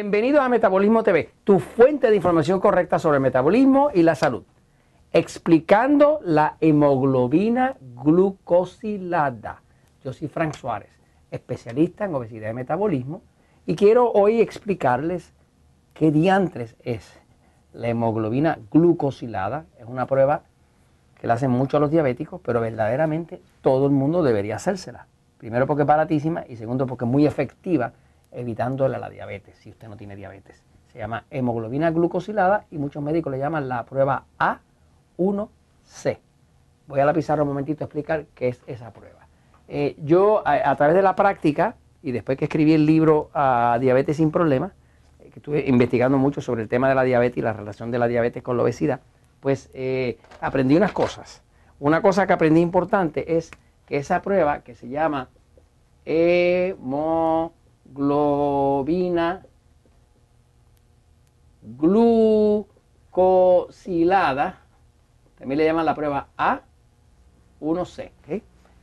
Bienvenidos a Metabolismo TV, tu fuente de información correcta sobre el metabolismo y la salud. Explicando la hemoglobina glucosilada. Yo soy Frank Suárez, especialista en obesidad y metabolismo, y quiero hoy explicarles qué diantres es la hemoglobina glucosilada. Es una prueba que la hacen mucho a los diabéticos, pero verdaderamente todo el mundo debería hacérsela. Primero porque es baratísima y segundo porque es muy efectiva evitando la diabetes, si usted no tiene diabetes. Se llama hemoglobina glucosilada y muchos médicos le llaman la prueba A1C. Voy a la pizarra un momentito a explicar qué es esa prueba. Eh, yo, a, través de la práctica, y después que escribí el libro a Diabetes sin Problemas, eh, que estuve investigando mucho sobre el tema de la diabetes y la relación de la diabetes con la obesidad, pues eh, aprendí unas cosas. Una cosa que aprendí importante es que esa prueba que se llama hemoglobina globina glucosilada, también le llaman la prueba A1C.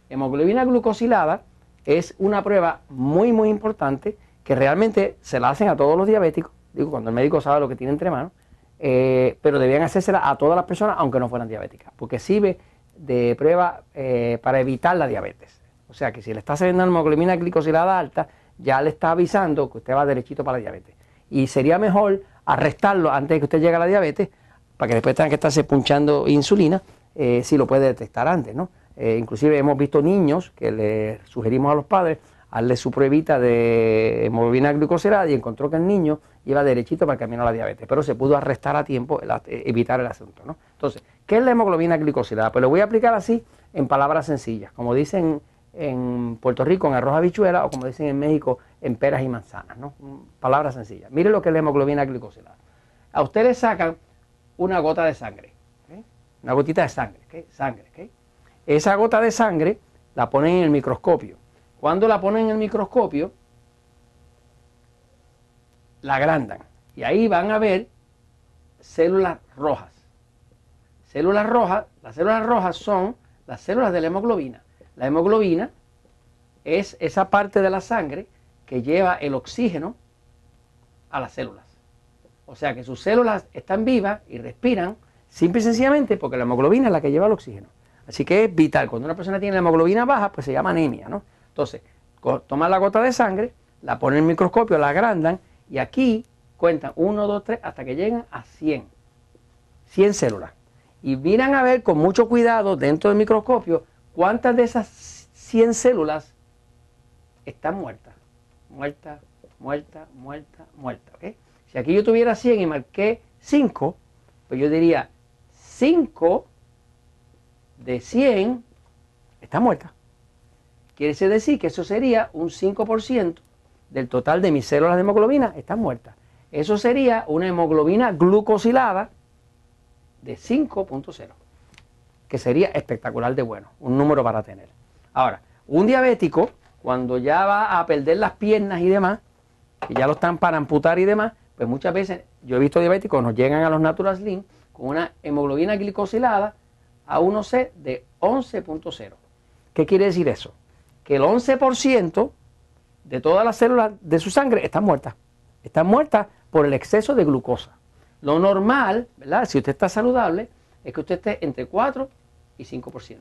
Hemoglobina glucosilada es una prueba muy, muy importante que realmente se la hacen a todos los diabéticos, digo, cuando el médico sabe lo que tiene entre manos, eh, pero debían hacérsela a todas las personas aunque no fueran diabéticas, porque sirve de prueba eh, para evitar la diabetes. O sea que si le está haciendo hemoglobina glicosilada alta, ya le está avisando que usted va derechito para la diabetes. Y sería mejor arrestarlo antes de que usted llegue a la diabetes, para que después tenga que estarse punchando insulina, eh, si lo puede detectar antes, ¿no? Eh, inclusive hemos visto niños que le sugerimos a los padres darle su pruebita de hemoglobina glucosilada y encontró que el niño iba derechito para el camino a la diabetes, pero se pudo arrestar a tiempo, evitar el asunto, ¿no? Entonces, ¿qué es la hemoglobina glicosilada? Pues lo voy a aplicar así en palabras sencillas, como dicen en Puerto Rico en arroz habichuela o como dicen en México en peras y manzanas, ¿no? Palabras sencillas. Mire lo que es la hemoglobina glicosilada. A usted le sacan una gota de sangre, una gotita de sangre, sangre. Esa gota de sangre la ponen en el microscopio. Cuando la ponen en el microscopio, la agrandan y ahí van a ver células rojas. Células rojas, las células rojas son las células de la hemoglobina. La hemoglobina es esa parte de la sangre que lleva el oxígeno a las células. O sea que sus células están vivas y respiran simple y sencillamente porque la hemoglobina es la que lleva el oxígeno. Así que es vital. Cuando una persona tiene la hemoglobina baja, pues se llama anemia, ¿no? Entonces, toman la gota de sangre, la ponen en el microscopio, la agrandan y aquí cuentan 1, 2, 3 hasta que llegan a 100. 100 células. Y miran a ver con mucho cuidado dentro del microscopio ¿Cuántas de esas 100 células están muertas? Muerta, muerta, muerta, muerta. Si aquí yo tuviera 100 y marqué 5, pues yo diría 5 de 100 están muertas. Quiere decir que eso sería un 5% del total de mis células de hemoglobina están muertas. Eso sería una hemoglobina glucosilada de 5.0 que sería espectacular de bueno, un número para tener. Ahora, un diabético, cuando ya va a perder las piernas y demás, y ya lo están para amputar y demás, pues muchas veces yo he visto diabéticos nos llegan a los Natural Slim con una hemoglobina glicosilada a 1C de 11.0. ¿Qué quiere decir eso? Que el 11% de todas las células de su sangre están muertas. Están muertas por el exceso de glucosa. Lo normal, ¿verdad? Si usted está saludable, es que usted esté entre 4 y 5%.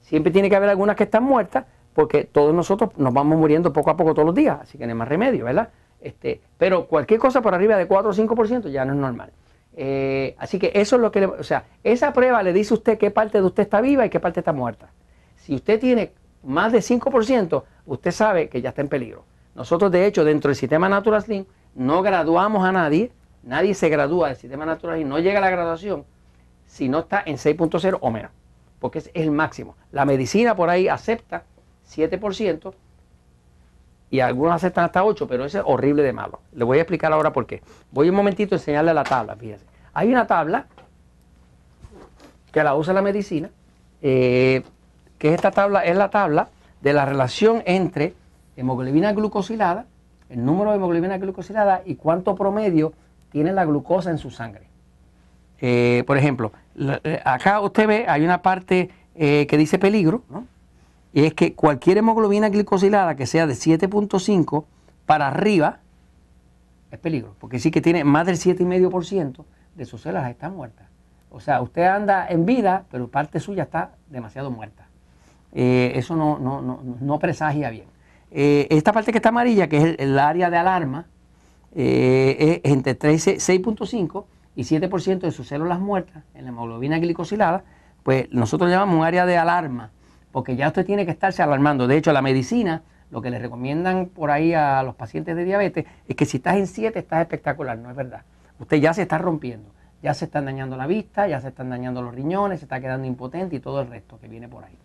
Siempre tiene que haber algunas que están muertas porque todos nosotros nos vamos muriendo poco a poco todos los días, así que no hay más remedio, ¿verdad? Este, pero cualquier cosa por arriba de 4 o 5% ya no es normal. Eh, así que eso es lo que, le, o sea, esa prueba le dice usted qué parte de usted está viva y qué parte está muerta. Si usted tiene más de 5%, usted sabe que ya está en peligro. Nosotros, de hecho, dentro del sistema Natural Slim, no graduamos a nadie, nadie se gradúa del sistema Natural Slim, no llega a la graduación si no está en 6.0 o menos, porque es el máximo. La medicina por ahí acepta 7% y algunos aceptan hasta 8%, pero eso es horrible de malo. Le voy a explicar ahora por qué. Voy un momentito a enseñarle la tabla, fíjense. Hay una tabla que la usa la medicina, eh, que esta tabla es la tabla de la relación entre hemoglobina glucosilada, el número de hemoglobina glucosilada y cuánto promedio tiene la glucosa en su sangre. Eh, por ejemplo, eh, acá usted ve, hay una parte eh, que dice peligro, ¿no? y es que cualquier hemoglobina glicosilada que sea de 7.5 para arriba es peligro, porque sí que tiene más del 7,5% de sus células están muertas. O sea, usted anda en vida, pero parte suya está demasiado muerta. Eso no, no, no, no, presagia bien. Esta parte que está amarilla, que es el, área de alarma, es entre 6.5 y 7% de sus células muertas en la hemoglobina glicosilada, pues nosotros llamamos un área de alarma, porque ya usted tiene que estarse alarmando. De hecho, la medicina, lo que le recomiendan por ahí a los pacientes de diabetes, es que si estás en 7 estás espectacular, no es verdad. Usted ya se está rompiendo, ya se están dañando la vista, ya se están dañando los riñones, se está quedando impotente y todo el resto que viene por ahí.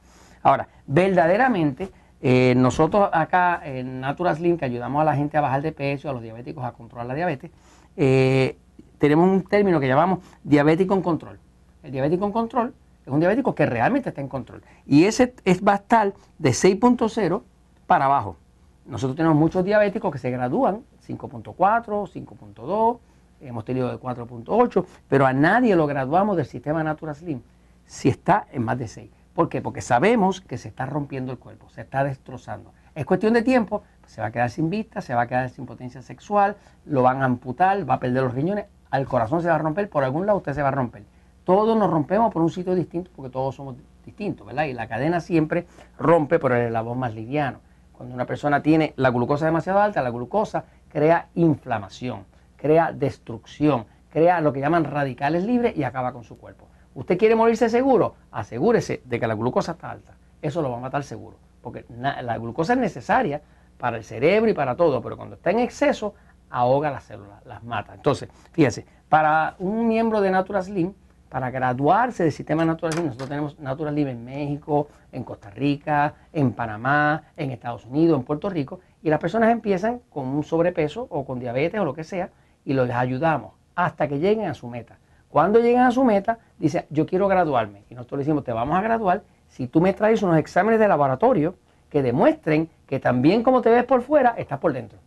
Ahora, verdaderamente, eh, nosotros acá en Natural Slim, que ayudamos a la gente a bajar de peso, a los diabéticos a controlar la diabetes, eh, tenemos un término que llamamos diabético en control. El diabético en control es un diabético que realmente está en control. Y ese es, va a estar de 6.0 para abajo. Nosotros tenemos muchos diabéticos que se gradúan 5.4, 5.2, hemos tenido de 4.8, pero a nadie lo graduamos del sistema Natural Slim si está en más de 6. ¿Por qué? Porque sabemos que se está rompiendo el cuerpo, se está destrozando. Es cuestión de tiempo, se va a quedar sin vista, se va a quedar sin potencia sexual, lo van a amputar, va a perder los riñones, al corazón se va a romper, por algún lado usted se va a romper. Todos nos rompemos por un sitio distinto porque todos somos distintos, ¿verdad? Y la cadena siempre rompe por el eslabón más liviano. Cuando una persona tiene la glucosa demasiado alta, la glucosa crea inflamación, crea destrucción, crea lo que llaman radicales libres y acaba con su cuerpo. ¿Usted quiere morirse seguro? Asegúrese de que la glucosa está alta. Eso lo va a matar seguro. Porque la glucosa es necesaria para el cerebro y para todo, pero cuando está en exceso, ahoga las células, las mata. Entonces, fíjese, para un miembro de Natural Slim, para graduarse del sistema Natural Slim, nosotros tenemos Natural Slim en México, en Costa Rica, en Panamá, en Estados Unidos, en Puerto Rico, y las personas empiezan con un sobrepeso o con diabetes o lo que sea, y los ayudamos hasta que lleguen a su meta. Cuando lleguen a su meta, dice, yo quiero graduarme. Y nosotros le decimos, te vamos a graduar si tú me traes unos exámenes de laboratorio que demuestren que también como te ves por fuera, estás por dentro.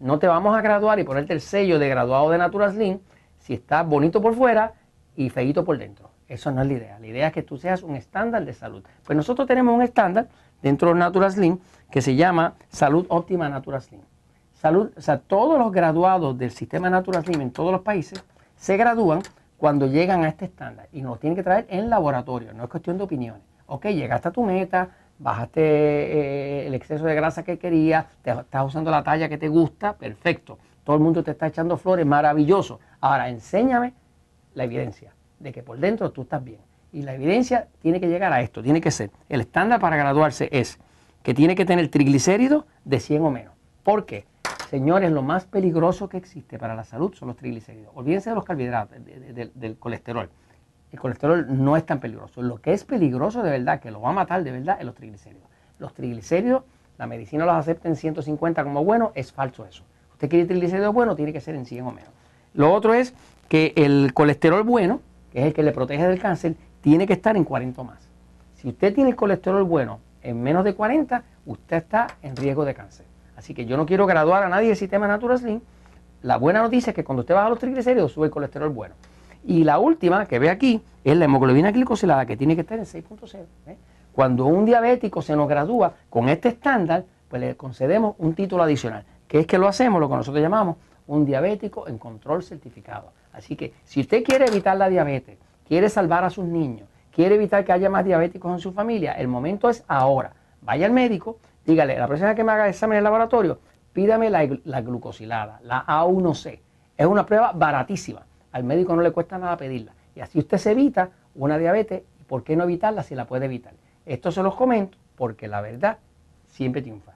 No te vamos a graduar y ponerte el sello de graduado de Natural Slim si estás bonito por fuera y feito por dentro. Eso no es la idea. La idea es que tú seas un estándar de salud. Pues nosotros tenemos un estándar dentro de Natural Slim que se llama Salud Óptima Natural Slim. Salud, o sea, todos los graduados del sistema Natural Slim en todos los países se gradúan cuando llegan a este estándar y nos tienen que traer en laboratorio, no es cuestión de opiniones. Ok, llegaste a tu meta, bajaste eh, el exceso de grasa que querías, te, estás usando la talla que te gusta, perfecto. Todo el mundo te está echando flores, maravilloso. Ahora, enséñame la evidencia de que por dentro tú estás bien. Y la evidencia tiene que llegar a esto, tiene que ser, el estándar para graduarse es que tiene que tener triglicéridos de 100 o menos. ¿Por qué? Señores, lo más peligroso que existe para la salud son los triglicéridos. Olvídense de los carbohidratos, del colesterol. El colesterol no es tan peligroso. Lo que es peligroso de verdad, que lo va a matar de verdad, es los triglicéridos. Los triglicéridos, la medicina los acepta en 150 como bueno, es falso eso. Usted quiere triglicéridos bueno, tiene que ser en 100 o menos. Lo otro es que el colesterol bueno, que es el que le protege del cáncer, tiene que estar en 40 o más. Si usted tiene el colesterol bueno en menos de 40, usted está en riesgo de cáncer. Así que yo no quiero graduar a nadie del sistema Natural Slim. La buena noticia es que cuando usted baja los triglicéridos sube el colesterol bueno. Y la última que ve aquí es la hemoglobina glicosilada que tiene que estar en 6.0. ¿eh? Cuando un diabético se nos gradúa con este estándar, pues le concedemos un título adicional, que es que lo hacemos, lo que nosotros llamamos un diabético en control certificado. Así que si usted quiere evitar la diabetes, quiere salvar a sus niños, quiere evitar que haya más diabéticos en su familia, el momento es ahora. Vaya al médico, dígale, la vez que me haga examen en el laboratorio, pídame la, la glucosilada, la A1C. Es una prueba baratísima. Al médico no le cuesta nada pedirla. Y así usted se evita una diabetes. ¿Por qué no evitarla si la puede evitar? Esto se los comento porque la verdad siempre triunfa.